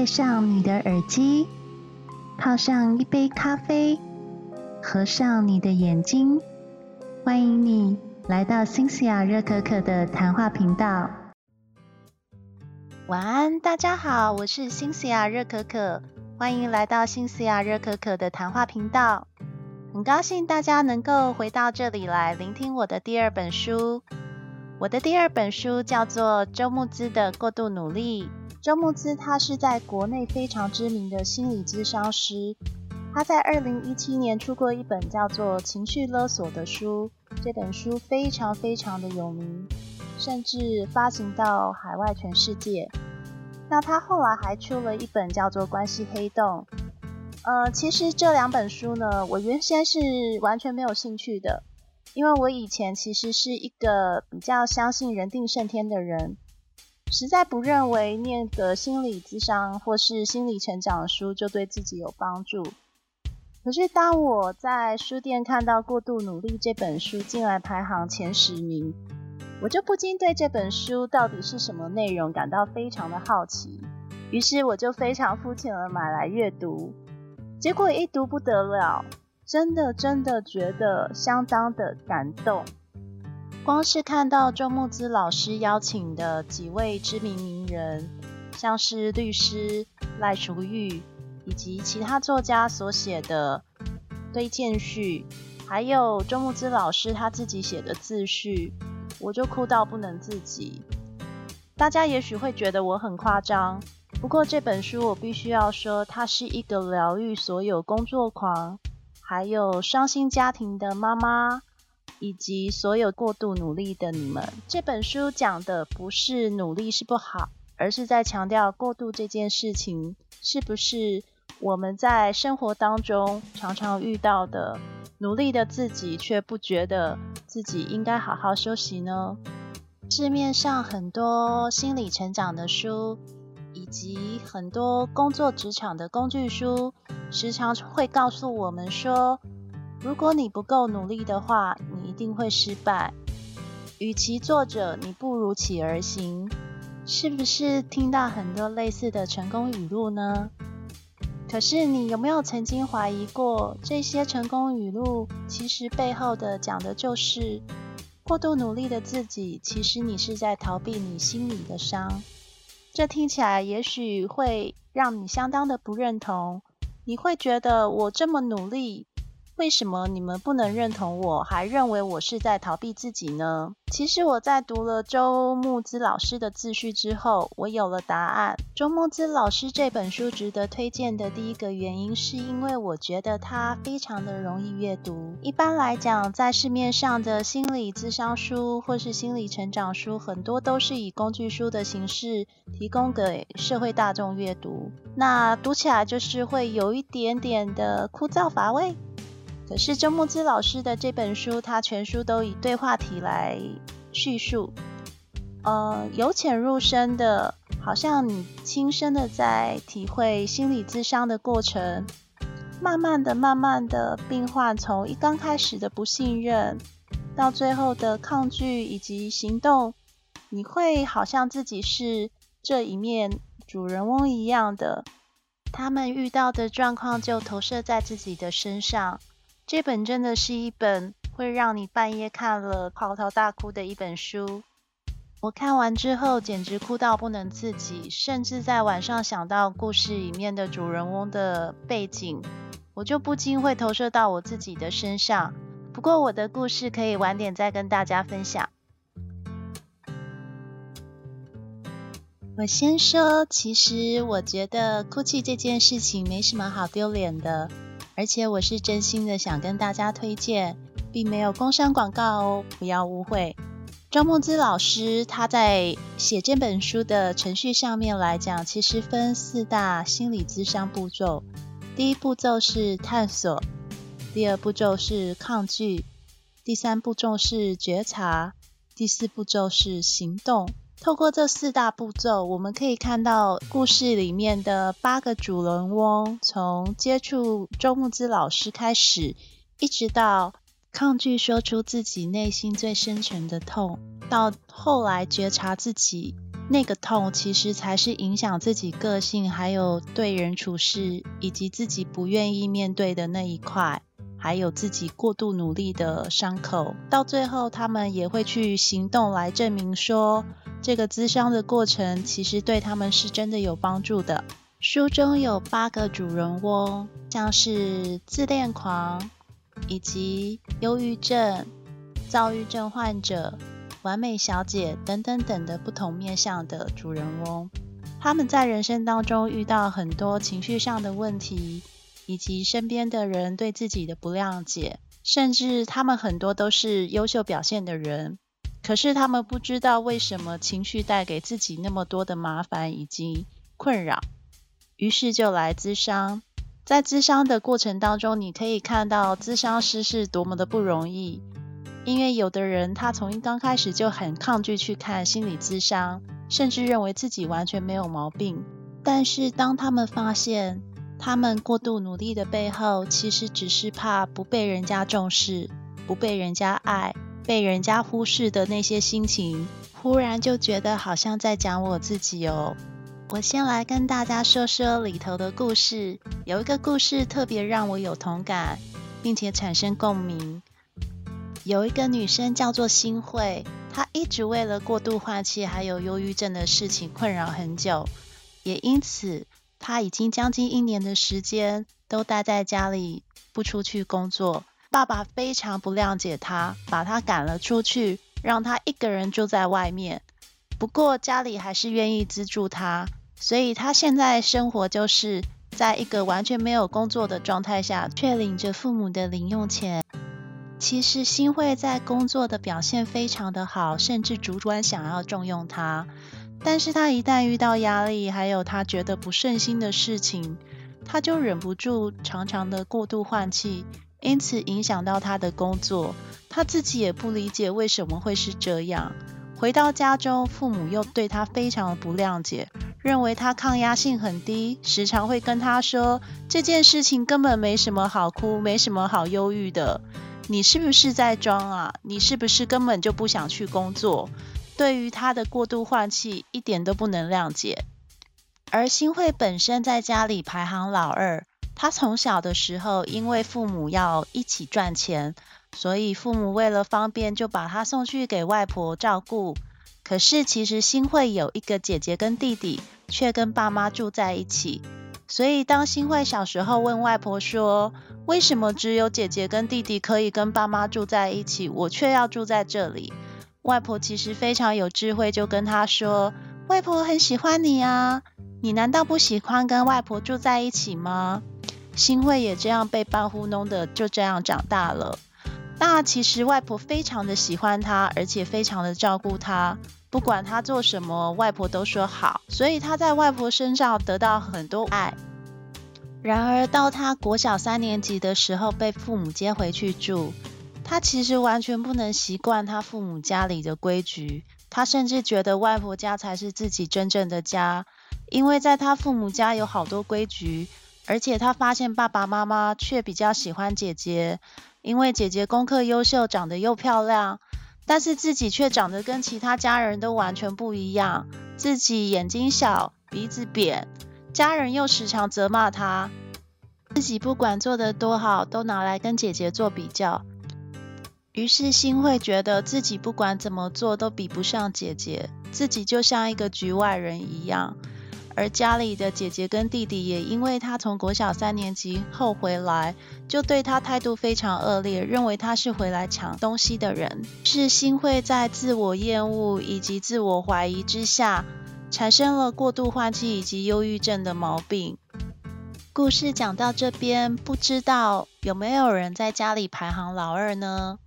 戴上你的耳机，泡上一杯咖啡，合上你的眼睛，欢迎你来到新西亚热可可的谈话频道。晚安，大家好，我是新西亚热可可，欢迎来到新西亚热可可的谈话频道。很高兴大家能够回到这里来聆听我的第二本书。我的第二本书叫做周木之的过度努力。周木之他是在国内非常知名的心理咨商师。他在二零一七年出过一本叫做《情绪勒索》的书，这本书非常非常的有名，甚至发行到海外全世界。那他后来还出了一本叫做《关系黑洞》。呃，其实这两本书呢，我原先是完全没有兴趣的。因为我以前其实是一个比较相信人定胜天的人，实在不认为念个心理智商或是心理成长书就对自己有帮助。可是当我在书店看到《过度努力》这本书进来排行前十名，我就不禁对这本书到底是什么内容感到非常的好奇。于是我就非常肤浅的买来阅读，结果一读不得了。真的真的觉得相当的感动，光是看到周木之老师邀请的几位知名名人，像是律师赖淑玉，以及其他作家所写的推荐序，还有周木之老师他自己写的自序，我就哭到不能自己。大家也许会觉得我很夸张，不过这本书我必须要说，它是一个疗愈所有工作狂。还有伤心家庭的妈妈，以及所有过度努力的你们。这本书讲的不是努力是不好，而是在强调过度这件事情是不是我们在生活当中常常遇到的。努力的自己却不觉得自己应该好好休息呢？市面上很多心理成长的书。以及很多工作职场的工具书，时常会告诉我们说，如果你不够努力的话，定会失败。与其坐着，你不如起而行。是不是听到很多类似的成功语录呢？可是你有没有曾经怀疑过，这些成功语录其实背后的讲的就是过度努力的自己，其实你是在逃避你心里的伤。这听起来也许会让你相当的不认同，你会觉得我这么努力。为什么你们不能认同我，还认为我是在逃避自己呢？其实我在读了周木之老师的自序之后，我有了答案。周木之老师这本书值得推荐的第一个原因，是因为我觉得它非常的容易阅读。一般来讲，在市面上的心理智商书或是心理成长书，很多都是以工具书的形式提供给社会大众阅读，那读起来就是会有一点点的枯燥乏味。可是周木之老师的这本书，他全书都以对话体来叙述，呃，由浅入深的，好像你亲身的在体会心理咨商的过程，慢慢的、慢慢的，病患从一刚开始的不信任，到最后的抗拒以及行动，你会好像自己是这一面主人翁一样的，他们遇到的状况就投射在自己的身上。这本真的是一本会让你半夜看了嚎啕大哭的一本书。我看完之后简直哭到不能自己，甚至在晚上想到故事里面的主人翁的背景，我就不禁会投射到我自己的身上。不过我的故事可以晚点再跟大家分享。我先说，其实我觉得哭泣这件事情没什么好丢脸的。而且我是真心的想跟大家推荐，并没有工商广告哦，不要误会。张梦之老师他在写这本书的程序上面来讲，其实分四大心理咨商步骤。第一步骤是探索，第二步骤是抗拒，第三步骤是觉察，第四步骤是行动。透过这四大步骤，我们可以看到故事里面的八个主人翁，从接触周木之老师开始，一直到抗拒说出自己内心最深沉的痛，到后来觉察自己那个痛其实才是影响自己个性，还有对人处事，以及自己不愿意面对的那一块，还有自己过度努力的伤口。到最后，他们也会去行动来证明说，这个咨商的过程其实对他们是真的有帮助的。书中有八个主人翁，像是自恋狂，以及忧郁症、躁郁症患者。完美小姐等等等的不同面向的主人翁，他们在人生当中遇到很多情绪上的问题，以及身边的人对自己的不谅解，甚至他们很多都是优秀表现的人，可是他们不知道为什么情绪带给自己那么多的麻烦以及困扰，于是就来咨商。在咨商的过程当中，你可以看到咨商师是多么的不容易。因为有的人他从一刚开始就很抗拒去看心理咨商，甚至认为自己完全没有毛病。但是当他们发现，他们过度努力的背后，其实只是怕不被人家重视、不被人家爱、被人家忽视的那些心情，忽然就觉得好像在讲我自己哦。我先来跟大家说说里头的故事。有一个故事特别让我有同感，并且产生共鸣。有一个女生叫做新慧，她一直为了过度换气还有忧郁症的事情困扰很久，也因此他已经将近一年的时间都待在家里不出去工作。爸爸非常不谅解他，把他赶了出去，让他一个人住在外面。不过家里还是愿意资助他，所以他现在生活就是在一个完全没有工作的状态下，却领着父母的零用钱。其实新会在工作的表现非常的好，甚至主管想要重用他。但是他一旦遇到压力，还有他觉得不顺心的事情，他就忍不住常常的过度换气，因此影响到他的工作。他自己也不理解为什么会是这样。回到家中，父母又对他非常的不谅解，认为他抗压性很低，时常会跟他说这件事情根本没什么好哭，没什么好忧郁的。你是不是在装啊？你是不是根本就不想去工作？对于他的过度换气，一点都不能谅解。而新会本身在家里排行老二，他从小的时候因为父母要一起赚钱，所以父母为了方便就把他送去给外婆照顾。可是其实新会有一个姐姐跟弟弟，却跟爸妈住在一起。所以，当新会小时候问外婆说：“为什么只有姐姐跟弟弟可以跟爸妈住在一起，我却要住在这里？”外婆其实非常有智慧，就跟他说：“外婆很喜欢你啊，你难道不喜欢跟外婆住在一起吗？”新慧也这样被半糊弄的，就这样长大了。那其实外婆非常的喜欢他，而且非常的照顾他。不管他做什么，外婆都说好，所以他在外婆身上得到很多爱。然而到他国小三年级的时候，被父母接回去住，他其实完全不能习惯他父母家里的规矩，他甚至觉得外婆家才是自己真正的家，因为在他父母家有好多规矩，而且他发现爸爸妈妈却比较喜欢姐姐，因为姐姐功课优秀，长得又漂亮。但是自己却长得跟其他家人都完全不一样，自己眼睛小，鼻子扁，家人又时常责骂他，自己不管做得多好，都拿来跟姐姐做比较。于是心会觉得自己不管怎么做都比不上姐姐，自己就像一个局外人一样。而家里的姐姐跟弟弟也因为他从国小三年级后回来，就对他态度非常恶劣，认为他是回来抢东西的人。是心会在自我厌恶以及自我怀疑之下，产生了过度换气以及忧郁症的毛病。故事讲到这边，不知道有没有人在家里排行老二呢？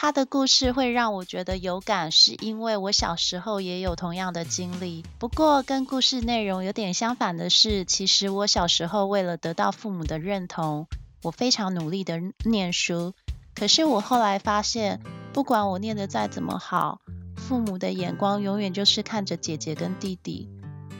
他的故事会让我觉得有感，是因为我小时候也有同样的经历。不过跟故事内容有点相反的是，其实我小时候为了得到父母的认同，我非常努力的念书。可是我后来发现，不管我念得再怎么好，父母的眼光永远就是看着姐姐跟弟弟。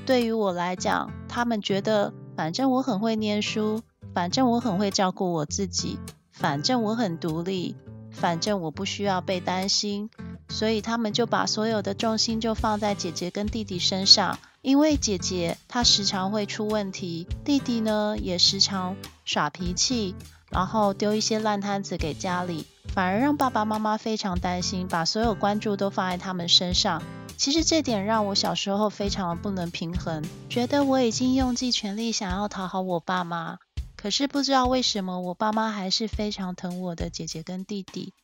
对于我来讲，他们觉得反正我很会念书，反正我很会照顾我自己，反正我很独立。反正我不需要被担心，所以他们就把所有的重心就放在姐姐跟弟弟身上。因为姐姐她时常会出问题，弟弟呢也时常耍脾气，然后丢一些烂摊子给家里，反而让爸爸妈妈非常担心，把所有关注都放在他们身上。其实这点让我小时候非常的不能平衡，觉得我已经用尽全力想要讨好我爸妈，可是不知道为什么我爸妈还是非常疼我的姐姐跟弟弟。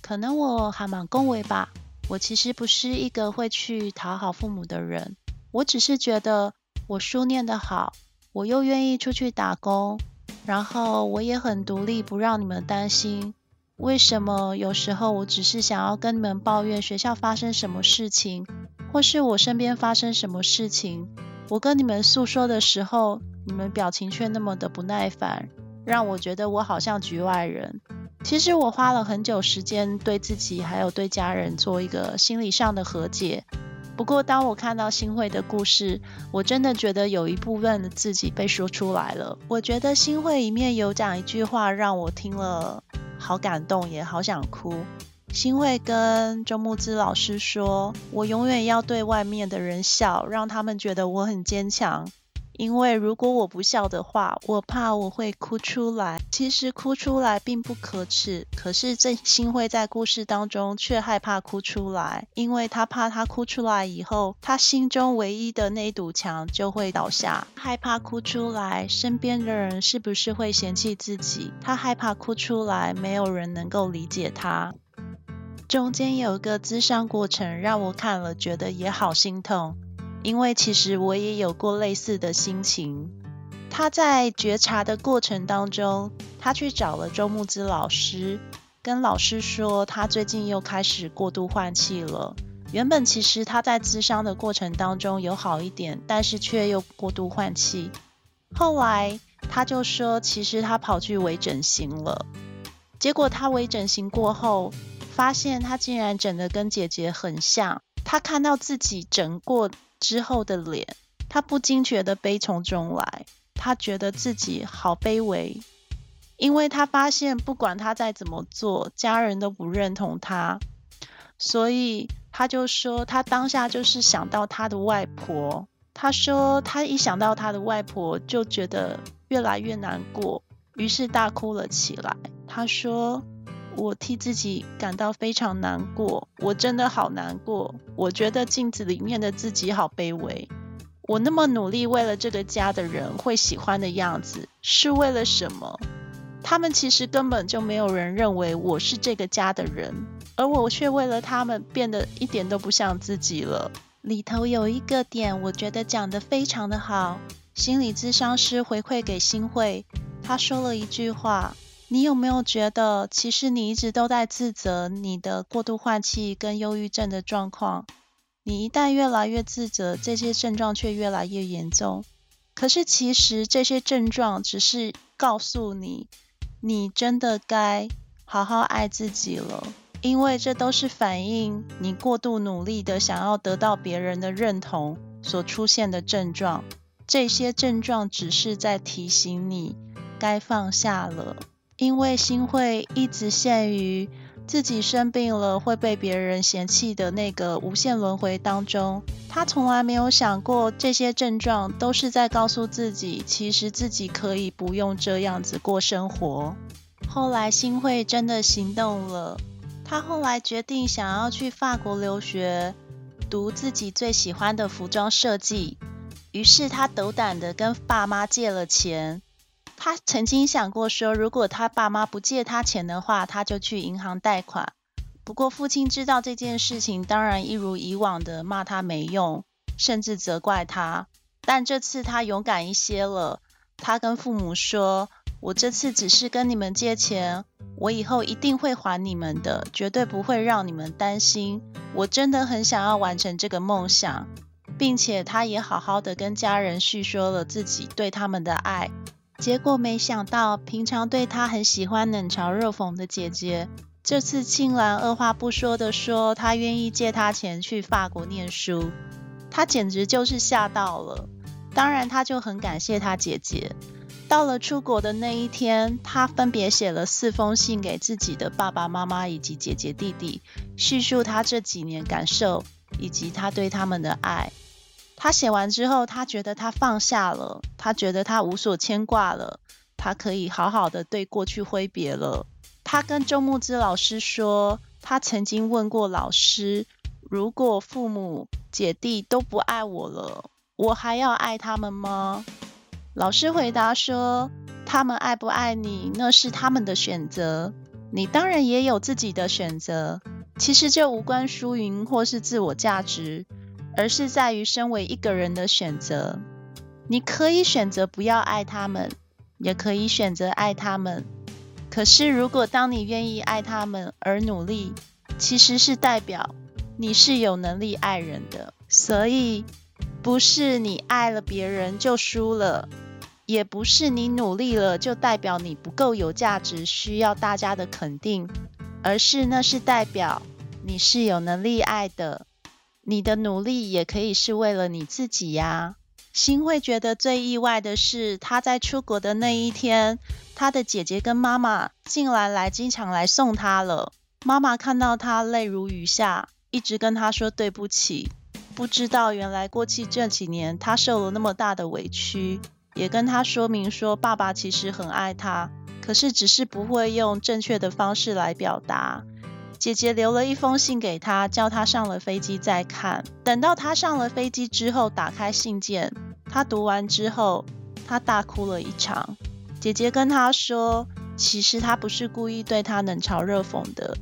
可能我还蛮恭维吧，我其实不是一个会去讨好父母的人，我只是觉得我书念得好，我又愿意出去打工，然后我也很独立，不让你们担心。为什么有时候我只是想要跟你们抱怨学校发生什么事情，或是我身边发生什么事情，我跟你们诉说的时候，你们表情却那么的不耐烦，让我觉得我好像局外人。其实我花了很久时间对自己还有对家人做一个心理上的和解。不过当我看到新会的故事，我真的觉得有一部分的自己被说出来了。我觉得新会里面有讲一句话，让我听了。好感动，也好想哭。新会跟周木之老师说：“我永远要对外面的人笑，让他们觉得我很坚强。因为如果我不笑的话，我怕我会哭出来。其实哭出来并不可耻，可是这新会在故事当中却害怕哭出来，因为他怕他哭出来以后，他心中唯一的那堵墙就会倒下。害怕哭出来，身边的人是不是会嫌弃自己？他害怕哭出来，没有人能够理解他。中间有一个咨商过程，让我看了觉得也好心痛。”因为其实我也有过类似的心情。他在觉察的过程当中，他去找了周木之老师，跟老师说他最近又开始过度换气了。原本其实他在咨商的过程当中有好一点，但是却又过度换气。后来他就说，其实他跑去微整形了。结果他微整形过后，发现他竟然整得跟姐姐很像。他看到自己整过。之后的脸，他不禁觉得悲从中来。他觉得自己好卑微，因为他发现不管他再怎么做，家人都不认同他。所以他就说，他当下就是想到他的外婆。他说，他一想到他的外婆，就觉得越来越难过，于是大哭了起来。他说。我替自己感到非常难过，我真的好难过。我觉得镜子里面的自己好卑微。我那么努力为了这个家的人会喜欢的样子，是为了什么？他们其实根本就没有人认为我是这个家的人，而我却为了他们变得一点都不像自己了。里头有一个点，我觉得讲得非常的好。心理咨商师回馈给新会，他说了一句话。你有没有觉得，其实你一直都在自责你的过度换气跟忧郁症的状况？你一旦越来越自责，这些症状却越来越严重。可是其实这些症状只是告诉你，你真的该好好爱自己了，因为这都是反映你过度努力的想要得到别人的认同所出现的症状。这些症状只是在提醒你，该放下了。因为心会一直陷于自己生病了会被别人嫌弃的那个无限轮回当中，他从来没有想过这些症状都是在告诉自己，其实自己可以不用这样子过生活。后来心会真的行动了，他后来决定想要去法国留学，读自己最喜欢的服装设计，于是他斗胆的跟爸妈借了钱。他曾经想过说，如果他爸妈不借他钱的话，他就去银行贷款。不过父亲知道这件事情，当然一如以往的骂他没用，甚至责怪他。但这次他勇敢一些了，他跟父母说：“我这次只是跟你们借钱，我以后一定会还你们的，绝对不会让你们担心。我真的很想要完成这个梦想，并且他也好好的跟家人叙说了自己对他们的爱。”结果没想到，平常对他很喜欢冷嘲热讽的姐姐，这次竟然二话不说的说她愿意借他钱去法国念书，他简直就是吓到了。当然，他就很感谢他姐姐。到了出国的那一天，他分别写了四封信给自己的爸爸妈妈以及姐姐弟弟，叙述他这几年感受以及他对他们的爱。他写完之后，他觉得他放下了，他觉得他无所牵挂了，他可以好好的对过去挥别了。他跟周木之老师说，他曾经问过老师，如果父母、姐弟都不爱我了，我还要爱他们吗？老师回答说，他们爱不爱你，那是他们的选择，你当然也有自己的选择。其实这无关输赢或是自我价值。而是在于身为一个人的选择，你可以选择不要爱他们，也可以选择爱他们。可是，如果当你愿意爱他们而努力，其实是代表你是有能力爱人的。所以，不是你爱了别人就输了，也不是你努力了就代表你不够有价值，需要大家的肯定，而是那是代表你是有能力爱的。你的努力也可以是为了你自己呀。心会觉得最意外的是，他在出国的那一天，他的姐姐跟妈妈竟然来经常来送他了。妈妈看到他泪如雨下，一直跟他说对不起。不知道原来过去这几年他受了那么大的委屈，也跟他说明说爸爸其实很爱他，可是只是不会用正确的方式来表达。姐姐留了一封信给他，叫他上了飞机再看。等到他上了飞机之后，打开信件，他读完之后，他大哭了一场。姐姐跟他说，其实他不是故意对他冷嘲热讽的，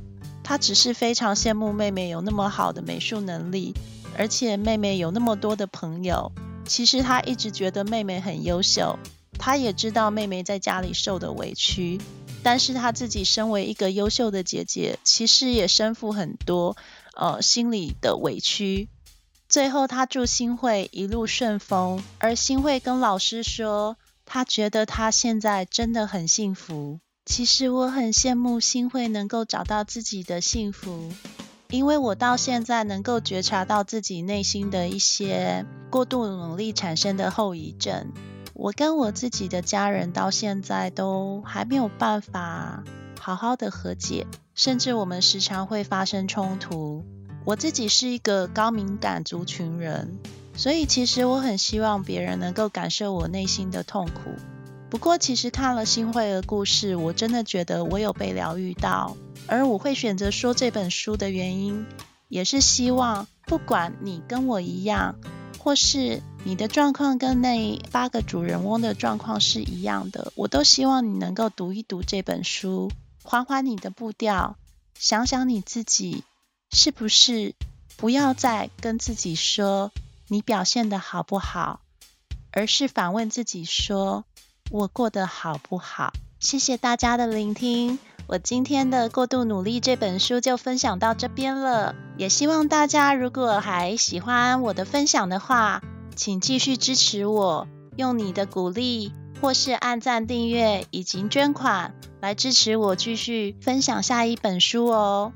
他只是非常羡慕妹妹有那么好的美术能力，而且妹妹有那么多的朋友。其实他一直觉得妹妹很优秀，他也知道妹妹在家里受的委屈。但是她自己身为一个优秀的姐姐，其实也身负很多呃心里的委屈。最后她祝新会一路顺风，而新会跟老师说，她觉得她现在真的很幸福。其实我很羡慕新会能够找到自己的幸福，因为我到现在能够觉察到自己内心的一些过度努力产生的后遗症。我跟我自己的家人到现在都还没有办法好好的和解，甚至我们时常会发生冲突。我自己是一个高敏感族群人，所以其实我很希望别人能够感受我内心的痛苦。不过，其实看了新会的故事，我真的觉得我有被疗愈到。而我会选择说这本书的原因，也是希望不管你跟我一样。或是你的状况跟那八个主人翁的状况是一样的，我都希望你能够读一读这本书，缓缓你的步调，想想你自己是不是不要再跟自己说你表现的好不好，而是反问自己说我过得好不好？谢谢大家的聆听。我今天的过度努力这本书就分享到这边了，也希望大家如果还喜欢我的分享的话，请继续支持我，用你的鼓励或是按赞、订阅以及捐款来支持我继续分享下一本书哦。